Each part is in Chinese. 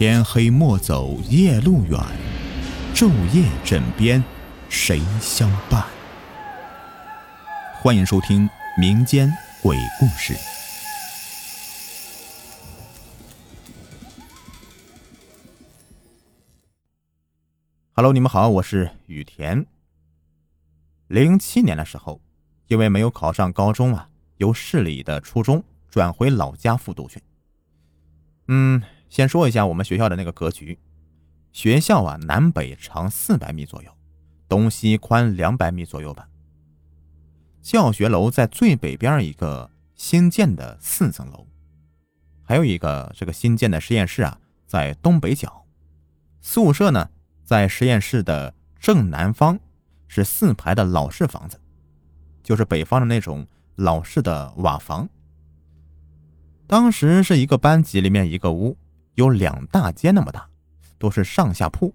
天黑莫走夜路远，昼夜枕边谁相伴？欢迎收听民间鬼故事。Hello，你们好，我是雨田。零七年的时候，因为没有考上高中啊，由市里的初中转回老家复读去。嗯。先说一下我们学校的那个格局，学校啊南北长四百米左右，东西宽两百米左右吧。教学楼在最北边一个新建的四层楼，还有一个这个新建的实验室啊在东北角，宿舍呢在实验室的正南方，是四排的老式房子，就是北方的那种老式的瓦房。当时是一个班级里面一个屋。有两大间那么大，都是上下铺。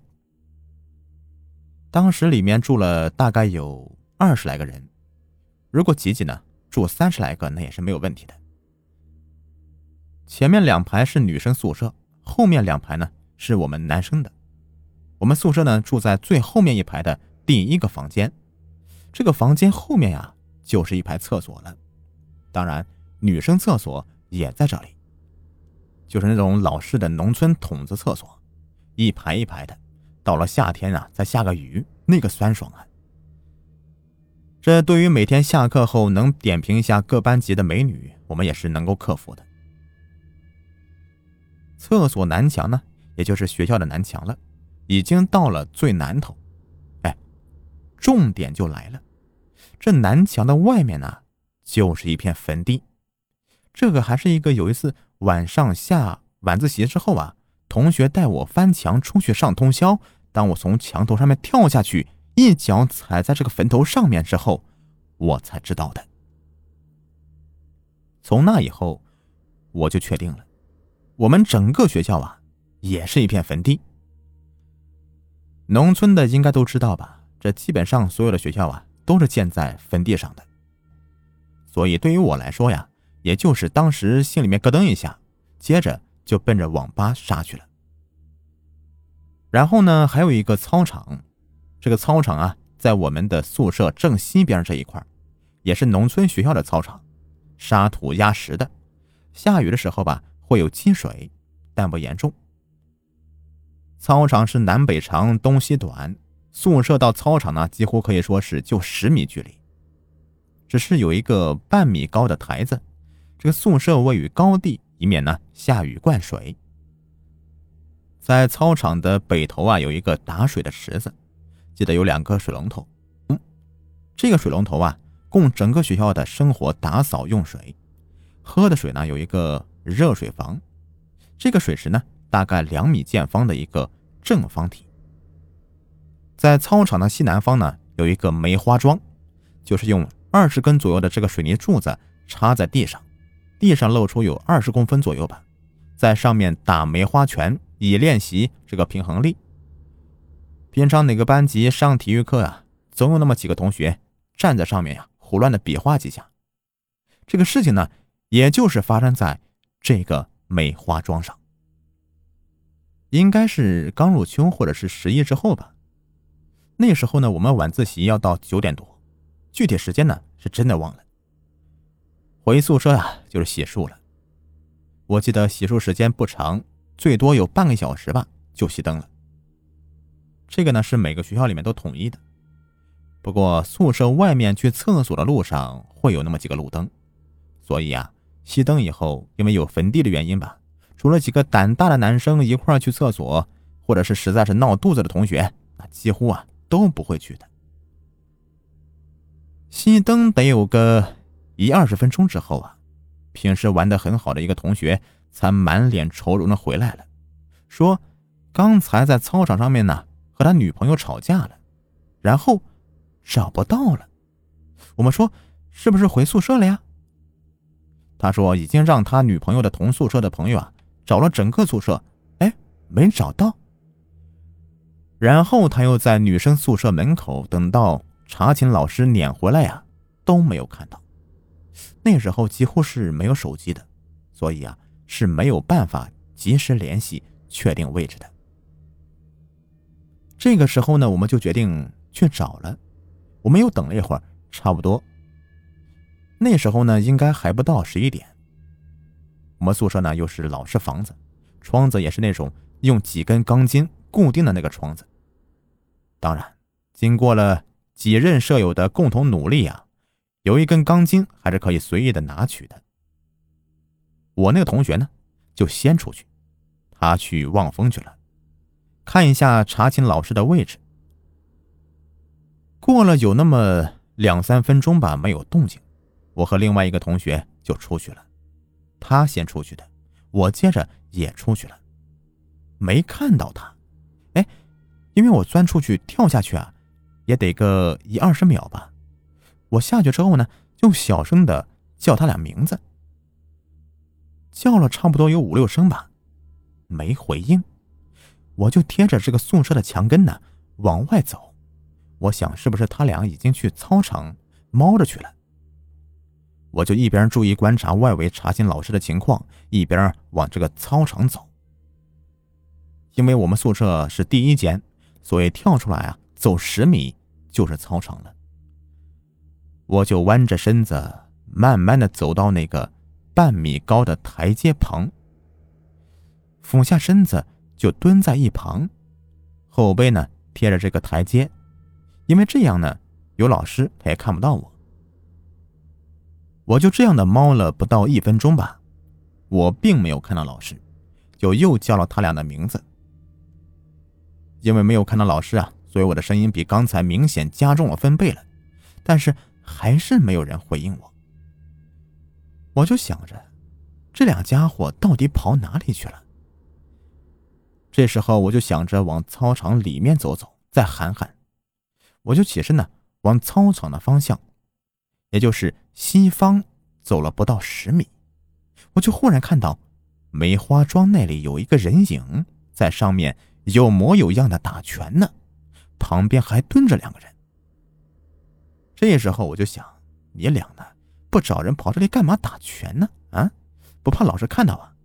当时里面住了大概有二十来个人，如果挤挤呢，住三十来个那也是没有问题的。前面两排是女生宿舍，后面两排呢是我们男生的。我们宿舍呢住在最后面一排的第一个房间，这个房间后面呀就是一排厕所了，当然女生厕所也在这里。就是那种老式的农村筒子厕所，一排一排的。到了夏天啊，再下个雨，那个酸爽啊！这对于每天下课后能点评一下各班级的美女，我们也是能够克服的。厕所南墙呢，也就是学校的南墙了，已经到了最南头。哎，重点就来了，这南墙的外面呢，就是一片坟地。这个还是一个有一次。晚上下晚自习之后啊，同学带我翻墙出去上通宵。当我从墙头上面跳下去，一脚踩在这个坟头上面之后，我才知道的。从那以后，我就确定了，我们整个学校啊，也是一片坟地。农村的应该都知道吧？这基本上所有的学校啊，都是建在坟地上的。所以对于我来说呀。也就是当时心里面咯噔一下，接着就奔着网吧杀去了。然后呢，还有一个操场，这个操场啊，在我们的宿舍正西边这一块，也是农村学校的操场，沙土压实的，下雨的时候吧会有积水，但不严重。操场是南北长，东西短，宿舍到操场呢几乎可以说是就十米距离，只是有一个半米高的台子。这个宿舍位于高地，以免呢下雨灌水。在操场的北头啊，有一个打水的池子，记得有两个水龙头。嗯，这个水龙头啊，供整个学校的生活打扫用水。喝的水呢，有一个热水房。这个水池呢，大概两米见方的一个正方体。在操场的西南方呢，有一个梅花桩，就是用二十根左右的这个水泥柱子插在地上。地上露出有二十公分左右吧，在上面打梅花拳，以练习这个平衡力。平常哪个班级上体育课啊，总有那么几个同学站在上面呀，胡乱的比划几下。这个事情呢，也就是发生在这个梅花桩上，应该是刚入秋或者是十一之后吧。那时候呢，我们晚自习要到九点多，具体时间呢，是真的忘了。回宿舍啊，就是洗漱了。我记得洗漱时间不长，最多有半个小时吧，就熄灯了。这个呢是每个学校里面都统一的。不过宿舍外面去厕所的路上会有那么几个路灯，所以啊，熄灯以后，因为有坟地的原因吧，除了几个胆大的男生一块去厕所，或者是实在是闹肚子的同学，那几乎啊都不会去的。熄灯得有个。一二十分钟之后啊，平时玩的很好的一个同学才满脸愁容的回来了，说刚才在操场上面呢和他女朋友吵架了，然后找不到了。我们说是不是回宿舍了呀？他说已经让他女朋友的同宿舍的朋友啊找了整个宿舍，哎，没找到。然后他又在女生宿舍门口等到查寝老师撵回来呀，都没有看到。那时候几乎是没有手机的，所以啊是没有办法及时联系确定位置的。这个时候呢，我们就决定去找了。我们又等了一会儿，差不多。那时候呢，应该还不到十一点。我们宿舍呢又是老式房子，窗子也是那种用几根钢筋固定的那个窗子。当然，经过了几任舍友的共同努力啊，有一根钢筋还是可以随意的拿取的。我那个同学呢，就先出去，他去望风去了，看一下查寝老师的位置。过了有那么两三分钟吧，没有动静，我和另外一个同学就出去了。他先出去的，我接着也出去了，没看到他。哎，因为我钻出去跳下去啊，也得个一二十秒吧。我下去之后呢，就小声的叫他俩名字。叫了差不多有五六声吧，没回应，我就贴着这个宿舍的墙根呢往外走，我想是不是他俩已经去操场猫着去了。我就一边注意观察外围查寝老师的情况，一边往这个操场走。因为我们宿舍是第一间，所以跳出来啊，走十米就是操场了。我就弯着身子，慢慢的走到那个。半米高的台阶旁，俯下身子就蹲在一旁，后背呢贴着这个台阶，因为这样呢有老师他也看不到我。我就这样的猫了不到一分钟吧，我并没有看到老师，就又叫了他俩的名字。因为没有看到老师啊，所以我的声音比刚才明显加重了分贝了，但是还是没有人回应我。我就想着，这两家伙到底跑哪里去了？这时候我就想着往操场里面走走，再喊喊。我就起身呢，往操场的方向，也就是西方走了不到十米，我就忽然看到梅花桩那里有一个人影在上面有模有样的打拳呢，旁边还蹲着两个人。这时候我就想，你俩呢？不找人跑这里干嘛打拳呢？啊，不怕老师看到啊？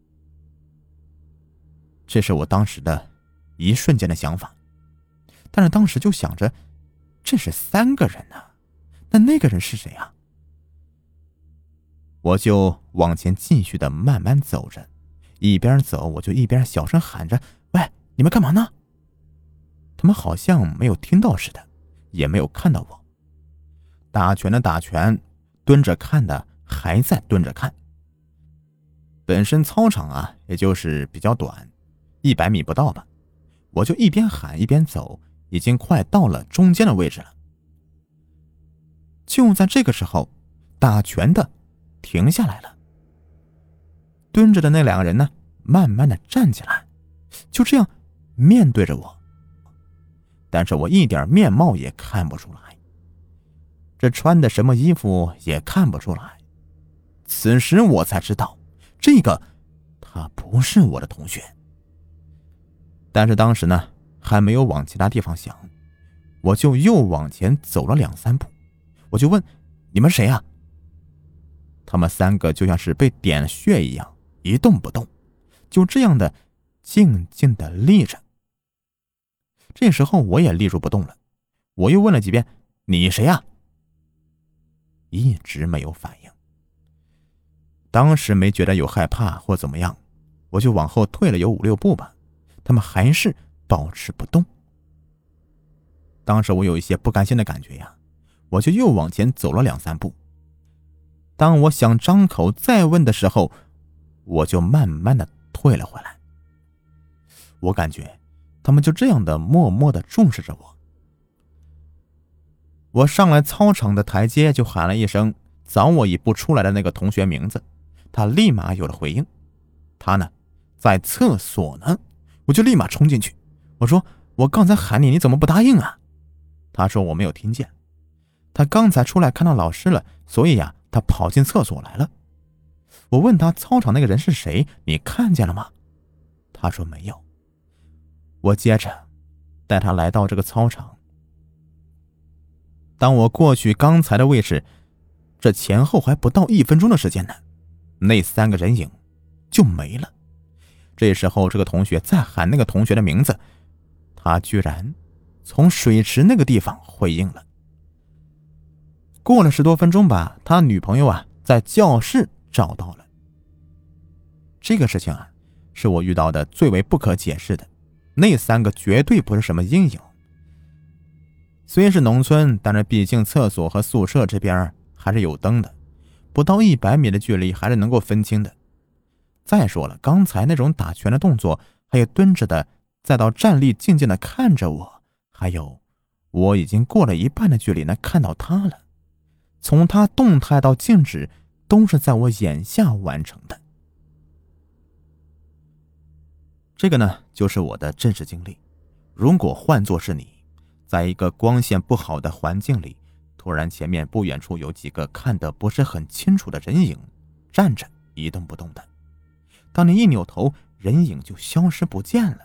这是我当时的一瞬间的想法，但是当时就想着，这是三个人呢，那那个人是谁啊？我就往前继续的慢慢走着，一边走我就一边小声喊着：“喂，你们干嘛呢？”他们好像没有听到似的，也没有看到我。打拳的打拳。蹲着看的还在蹲着看。本身操场啊，也就是比较短，一百米不到吧。我就一边喊一边走，已经快到了中间的位置了。就在这个时候，打拳的停下来了。蹲着的那两个人呢，慢慢的站起来，就这样面对着我。但是我一点面貌也看不出来。这穿的什么衣服也看不出来。此时我才知道，这个他不是我的同学。但是当时呢，还没有往其他地方想，我就又往前走了两三步，我就问：“你们谁呀？”他们三个就像是被点穴一样，一动不动，就这样的静静的立着。这时候我也立住不动了，我又问了几遍：“你谁呀？”一直没有反应。当时没觉得有害怕或怎么样，我就往后退了有五六步吧，他们还是保持不动。当时我有一些不甘心的感觉呀，我就又往前走了两三步。当我想张口再问的时候，我就慢慢的退了回来。我感觉他们就这样的默默的注视着我。我上来操场的台阶，就喊了一声早我一步出来的那个同学名字，他立马有了回应。他呢，在厕所呢，我就立马冲进去。我说：“我刚才喊你，你怎么不答应啊？”他说：“我没有听见。”他刚才出来看到老师了，所以呀，他跑进厕所来了。我问他：“操场那个人是谁？你看见了吗？”他说：“没有。”我接着带他来到这个操场。当我过去刚才的位置，这前后还不到一分钟的时间呢，那三个人影就没了，这时候，这个同学再喊那个同学的名字，他居然从水池那个地方回应了。过了十多分钟吧，他女朋友啊在教室找到了。这个事情啊，是我遇到的最为不可解释的。那三个绝对不是什么阴影。虽是农村，但是毕竟厕所和宿舍这边还是有灯的，不到一百米的距离还是能够分清的。再说了，刚才那种打拳的动作，还有蹲着的，再到站立静静的看着我，还有我已经过了一半的距离能看到他了，从他动态到静止，都是在我眼下完成的。这个呢，就是我的真实经历。如果换作是你，在一个光线不好的环境里，突然前面不远处有几个看得不是很清楚的人影站着一动不动的。当你一扭头，人影就消失不见了。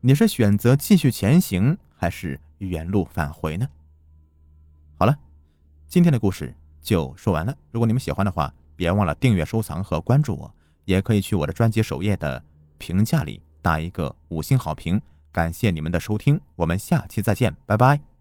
你是选择继续前行，还是原路返回呢？好了，今天的故事就说完了。如果你们喜欢的话，别忘了订阅、收藏和关注我，也可以去我的专辑首页的评价里打一个五星好评。感谢你们的收听，我们下期再见，拜拜。